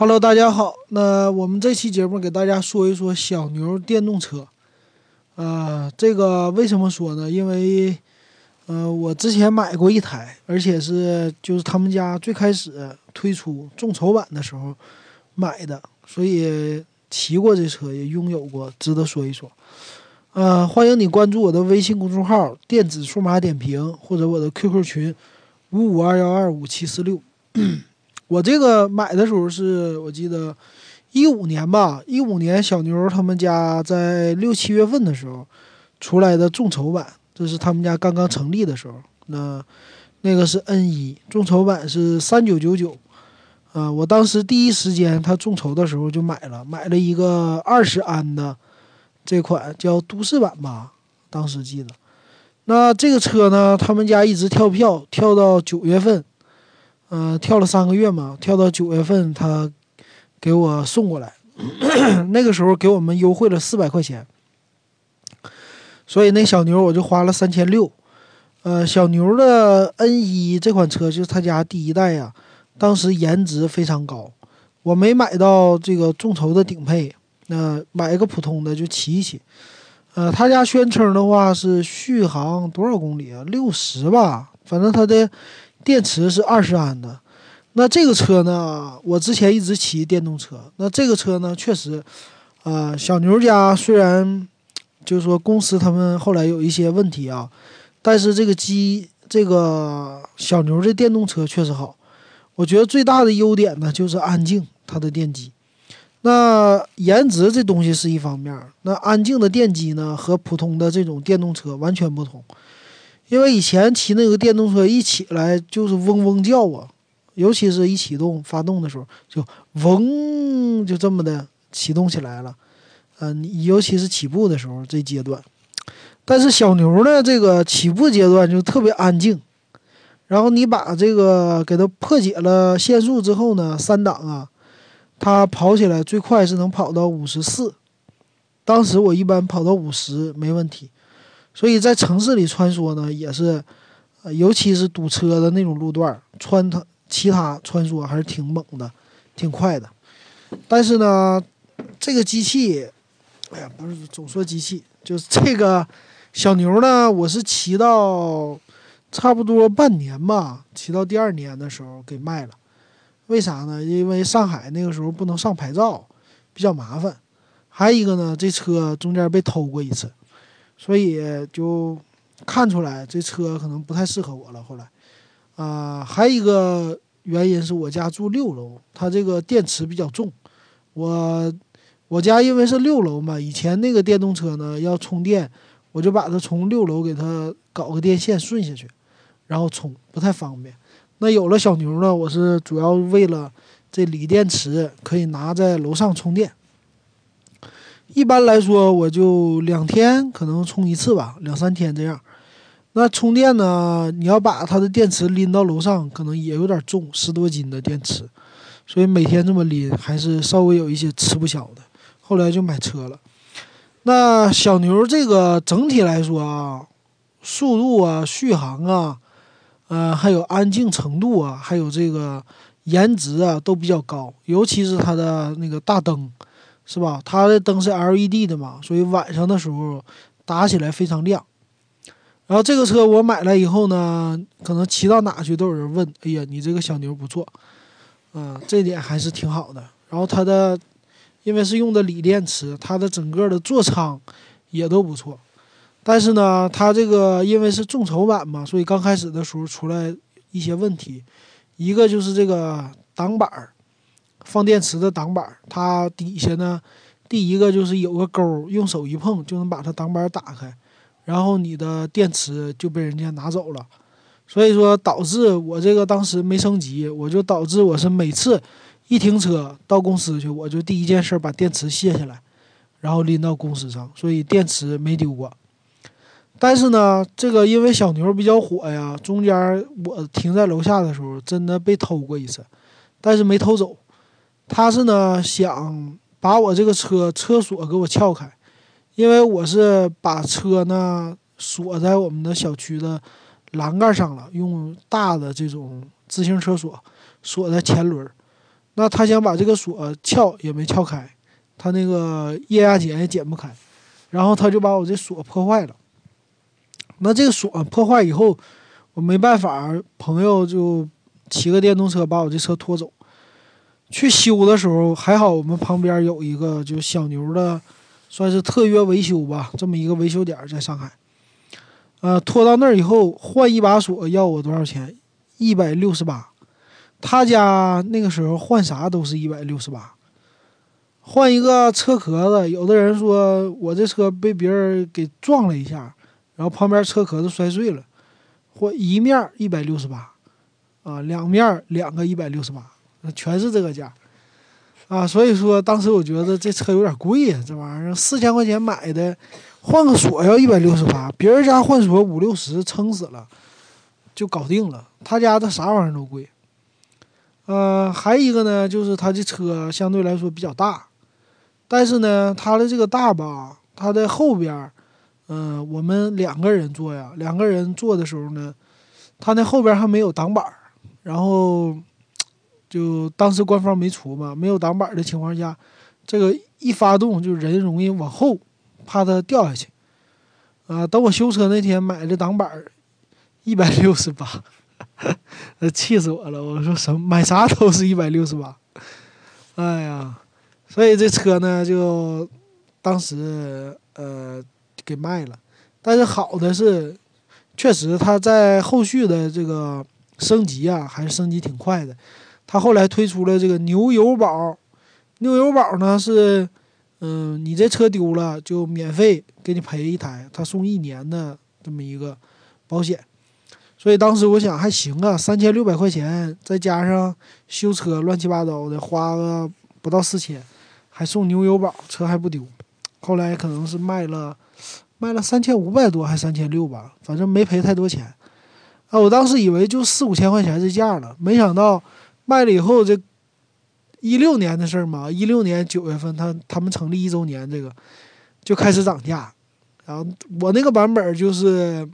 Hello，大家好。那我们这期节目给大家说一说小牛电动车。呃，这个为什么说呢？因为，呃，我之前买过一台，而且是就是他们家最开始推出众筹版的时候买的，所以骑过这车，也拥有过，值得说一说。呃，欢迎你关注我的微信公众号“电子数码点评”或者我的 QQ 群五五二幺二五七四六。我这个买的时候是我记得一五年吧，一五年小牛他们家在六七月份的时候出来的众筹版，这是他们家刚刚成立的时候。那那个是 N 一众筹版是三九九九，啊，我当时第一时间他众筹的时候就买了，买了一个二十安的。这款叫都市版吧，当时记得。那这个车呢，他们家一直跳票，跳到九月份，嗯，跳了三个月嘛，跳到九月份他给我送过来，那个时候给我们优惠了四百块钱，所以那小牛我就花了三千六。呃，小牛的 N 一这款车就是他家第一代呀，当时颜值非常高，我没买到这个众筹的顶配。那买一个普通的就骑一骑，呃，他家宣称的话是续航多少公里啊？六十吧，反正它的电池是二十安的。那这个车呢，我之前一直骑电动车，那这个车呢，确实，呃，小牛家虽然就是说公司他们后来有一些问题啊，但是这个机这个小牛这电动车确实好。我觉得最大的优点呢就是安静，它的电机。那颜值这东西是一方面，那安静的电机呢和普通的这种电动车完全不同，因为以前骑那个电动车一起来就是嗡嗡叫啊，尤其是一启动发动的时候就嗡就这么的启动起来了，嗯，尤其是起步的时候这阶段，但是小牛呢这个起步阶段就特别安静，然后你把这个给它破解了限速之后呢，三档啊。它跑起来最快是能跑到五十四，当时我一般跑到五十没问题，所以在城市里穿梭呢也是，尤其是堵车的那种路段，穿它其他穿梭还是挺猛的，挺快的。但是呢，这个机器，哎呀，不是总说机器，就是这个小牛呢，我是骑到差不多半年吧，骑到第二年的时候给卖了。为啥呢？因为上海那个时候不能上牌照，比较麻烦。还有一个呢，这车中间被偷过一次，所以就看出来这车可能不太适合我了。后来，啊，还有一个原因是我家住六楼，它这个电池比较重。我我家因为是六楼嘛，以前那个电动车呢要充电，我就把它从六楼给它搞个电线顺下去，然后充，不太方便。那有了小牛呢，我是主要为了这锂电池可以拿在楼上充电。一般来说，我就两天可能充一次吧，两三天这样。那充电呢，你要把它的电池拎到楼上，可能也有点重，十多斤的电池，所以每天这么拎还是稍微有一些吃不消的。后来就买车了。那小牛这个整体来说啊，速度啊，续航啊。呃，还有安静程度啊，还有这个颜值啊，都比较高。尤其是它的那个大灯，是吧？它的灯是 LED 的嘛，所以晚上的时候打起来非常亮。然后这个车我买了以后呢，可能骑到哪去都有人问：“哎呀，你这个小牛不错。”嗯，这点还是挺好的。然后它的，因为是用的锂电池，它的整个的座舱也都不错。但是呢，它这个因为是众筹版嘛，所以刚开始的时候出来一些问题。一个就是这个挡板儿，放电池的挡板，它底下呢，第一个就是有个钩，用手一碰就能把它挡板打开，然后你的电池就被人家拿走了。所以说导致我这个当时没升级，我就导致我是每次一停车到公司去，我就第一件事把电池卸下来，然后拎到公司上，所以电池没丢过。但是呢，这个因为小牛比较火呀，中间我停在楼下的时候，真的被偷过一次，但是没偷走。他是呢想把我这个车车锁给我撬开，因为我是把车呢锁在我们的小区的栏杆上了，用大的这种自行车锁锁在前轮。那他想把这个锁撬也没撬开，他那个液压剪也剪不开，然后他就把我这锁破坏了。那这个锁破坏以后，我没办法，朋友就骑个电动车把我这车拖走。去修的时候还好，我们旁边有一个就小牛的，算是特约维修吧，这么一个维修点在上海。呃，拖到那儿以后换一把锁要我多少钱？一百六十八。他家那个时候换啥都是一百六十八。换一个车壳子，有的人说我这车被别人给撞了一下。然后旁边车壳子摔碎了，或一面一百六十八，啊，两面两个一百六十八，全是这个价，啊，所以说当时我觉得这车有点贵呀，这玩意儿四千块钱买的，换个锁要一百六十八，别人家换锁五六十撑死了，就搞定了，他家的啥玩意儿都贵，呃，还一个呢，就是他这车相对来说比较大，但是呢，他的这个大吧，他的后边。嗯，我们两个人坐呀，两个人坐的时候呢，他那后边还没有挡板然后就当时官方没出嘛，没有挡板的情况下，这个一发动就人容易往后，怕它掉下去。啊，等我修车那天买的挡板一百六十八，呃，气死我了！我说什么买啥都是一百六十八，哎呀，所以这车呢就当时呃。给卖了，但是好的是，确实它在后续的这个升级啊，还是升级挺快的。它后来推出了这个牛油宝，牛油宝呢是，嗯，你这车丢了就免费给你赔一台，他送一年的这么一个保险。所以当时我想还行啊，三千六百块钱再加上修车乱七八糟的，花个不到四千，还送牛油宝，车还不丢。后来可能是卖了。卖了三千五百多还三千六吧，反正没赔太多钱，啊，我当时以为就四五千块钱这价了，没想到卖了以后这一六年的事儿嘛，一六年九月份他他们成立一周年这个就开始涨价，然后我那个版本就是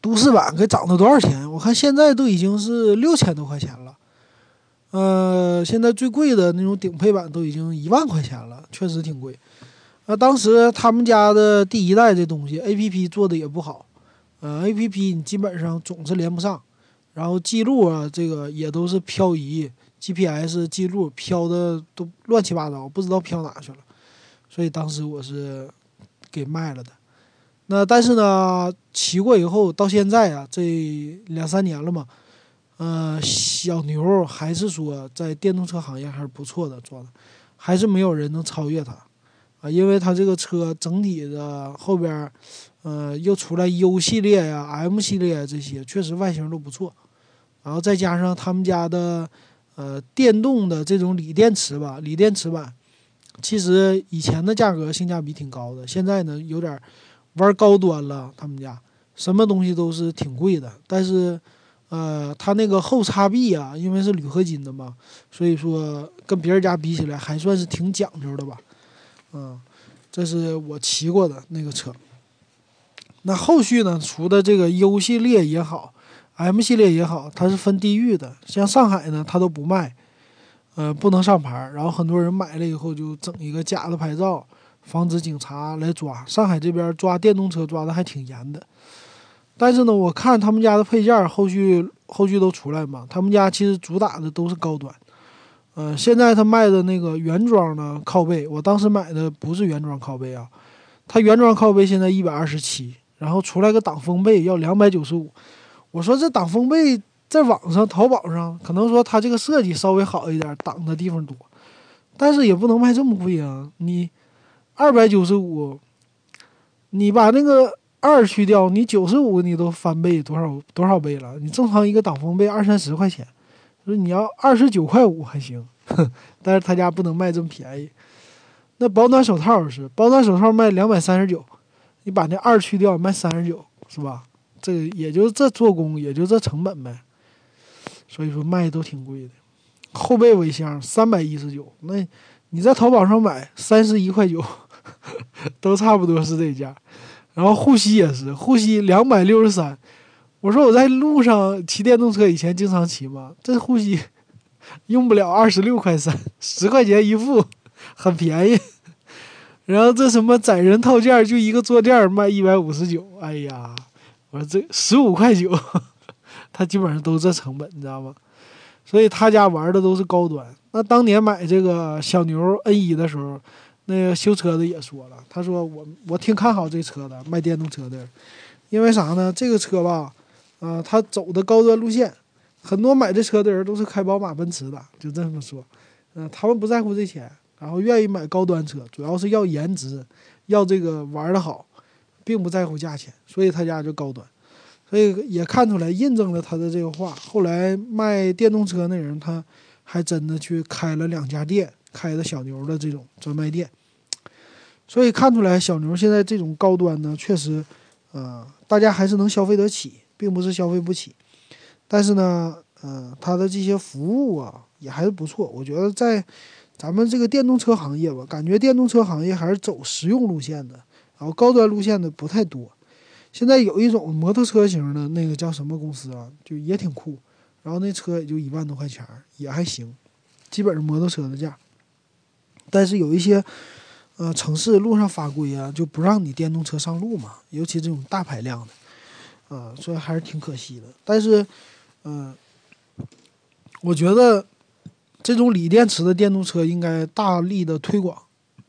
都市版，给涨到多少钱？我看现在都已经是六千多块钱了，呃，现在最贵的那种顶配版都已经一万块钱了，确实挺贵。那当时他们家的第一代这东西，A P P 做的也不好，呃，A P P 你基本上总是连不上，然后记录啊，这个也都是漂移，G P S 记录飘的都乱七八糟，不知道飘哪去了，所以当时我是给卖了的。那但是呢，骑过以后到现在啊，这两三年了嘛，呃，小牛还是说在电动车行业还是不错的做的，还是没有人能超越它。啊，因为它这个车整体的后边，呃，又出来 U 系列呀、M 系列这些，确实外形都不错。然后再加上他们家的，呃，电动的这种锂电池吧，锂电池版，其实以前的价格性价比挺高的，现在呢有点玩高端了。他们家什么东西都是挺贵的，但是，呃，它那个后叉臂啊，因为是铝合金的嘛，所以说跟别人家比起来还算是挺讲究的吧。嗯，这是我骑过的那个车。那后续呢？除的这个 U 系列也好，M 系列也好，它是分地域的。像上海呢，它都不卖，呃，不能上牌。然后很多人买了以后就整一个假的牌照，防止警察来抓。上海这边抓电动车抓的还挺严的。但是呢，我看他们家的配件后续后续都出来嘛，他们家其实主打的都是高端。呃，现在他卖的那个原装的靠背，我当时买的不是原装靠背啊，他原装靠背现在一百二十七，然后出来个挡风背要两百九十五。我说这挡风背在网上淘宝上可能说它这个设计稍微好一点，挡的地方多，但是也不能卖这么贵啊！你二百九十五，你把那个二去掉，你九十五你都翻倍多少多少倍了？你正常一个挡风背二三十块钱。说你要二十九块五还行，但是他家不能卖这么便宜。那保暖手套是保暖手套卖两百三十九，你把那二去掉卖三十九，是吧？这个也就这做工，也就这成本呗。所以说卖的都挺贵的。后背尾箱三百一十九，那你在淘宝上买三十一块九，都差不多是这价。然后护膝也是护膝两百六十三。我说我在路上骑电动车，以前经常骑嘛，这护膝用不了二十六块三，十块钱一副，很便宜。然后这什么载人套件就一个坐垫卖一百五十九，哎呀，我说这十五块九，他基本上都这成本，你知道吗？所以他家玩的都是高端。那当年买这个小牛 N 一的时候，那个修车的也说了，他说我我挺看好这车的，卖电动车的，因为啥呢？这个车吧，啊，他走的高端路线，很多买这车的人都是开宝马、奔驰的，就这么说，嗯，他们不在乎这钱。然后愿意买高端车，主要是要颜值，要这个玩的好，并不在乎价钱，所以他家就高端，所以也看出来印证了他的这个话。后来卖电动车那人，他还真的去开了两家店，开的小牛的这种专卖店，所以看出来小牛现在这种高端呢，确实，呃，大家还是能消费得起，并不是消费不起，但是呢，呃，它的这些服务啊也还是不错，我觉得在。咱们这个电动车行业吧，感觉电动车行业还是走实用路线的，然后高端路线的不太多。现在有一种摩托车型的那个叫什么公司啊，就也挺酷，然后那车也就一万多块钱，也还行，基本上摩托车的价。但是有一些，呃，城市路上法规啊，就不让你电动车上路嘛，尤其这种大排量的，啊，所以还是挺可惜的。但是，嗯，我觉得。这种锂电池的电动车应该大力的推广，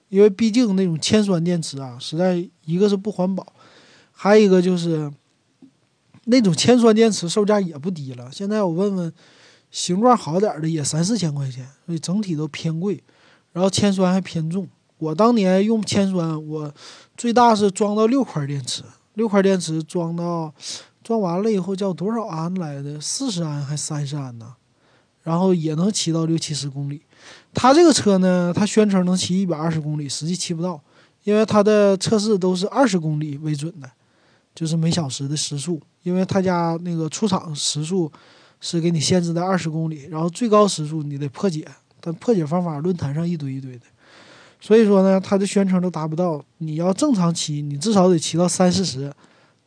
因为毕竟那种铅酸电池啊，实在一个是不环保，还有一个就是那种铅酸电池售价也不低了。现在我问问，形状好点的也三四千块钱，所以整体都偏贵，然后铅酸还偏重。我当年用铅酸，我最大是装到六块电池，六块电池装到装完了以后叫多少安来的？四十安还三十安呢？然后也能骑到六七十公里，它这个车呢，它宣称能骑一百二十公里，实际骑不到，因为它的测试都是二十公里为准的，就是每小时的时速，因为他家那个出厂时速是给你限制在二十公里，然后最高时速你得破解，但破解方法论坛上一堆一堆的，所以说呢，它的宣称都达不到，你要正常骑，你至少得骑到三四十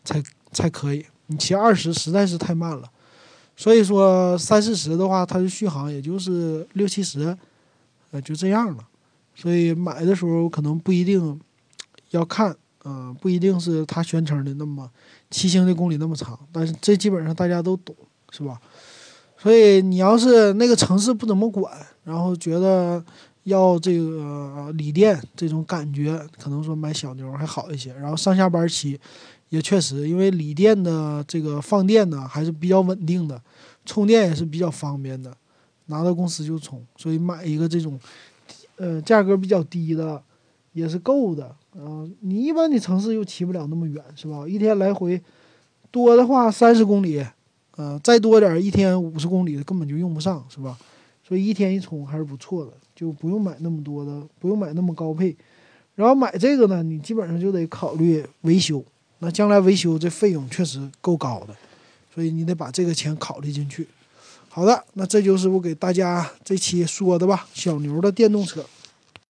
才才可以，你骑二十实在是太慢了。所以说三四十的话，它的续航也就是六七十，呃，就这样了。所以买的时候可能不一定要看，嗯，不一定是它宣称的那么骑行的公里那么长。但是这基本上大家都懂，是吧？所以你要是那个城市不怎么管，然后觉得要这个锂电这种感觉，可能说买小牛还好一些。然后上下班骑。也确实，因为锂电的这个放电呢还是比较稳定的，充电也是比较方便的，拿到公司就充，所以买一个这种，呃，价格比较低的也是够的。嗯，你一般你城市又骑不了那么远，是吧？一天来回多的话三十公里，呃，再多点一天五十公里根本就用不上，是吧？所以一天一充还是不错的，就不用买那么多的，不用买那么高配。然后买这个呢，你基本上就得考虑维修。那将来维修这费用确实够高的，所以你得把这个钱考虑进去。好的，那这就是我给大家这期说的吧，小牛的电动车。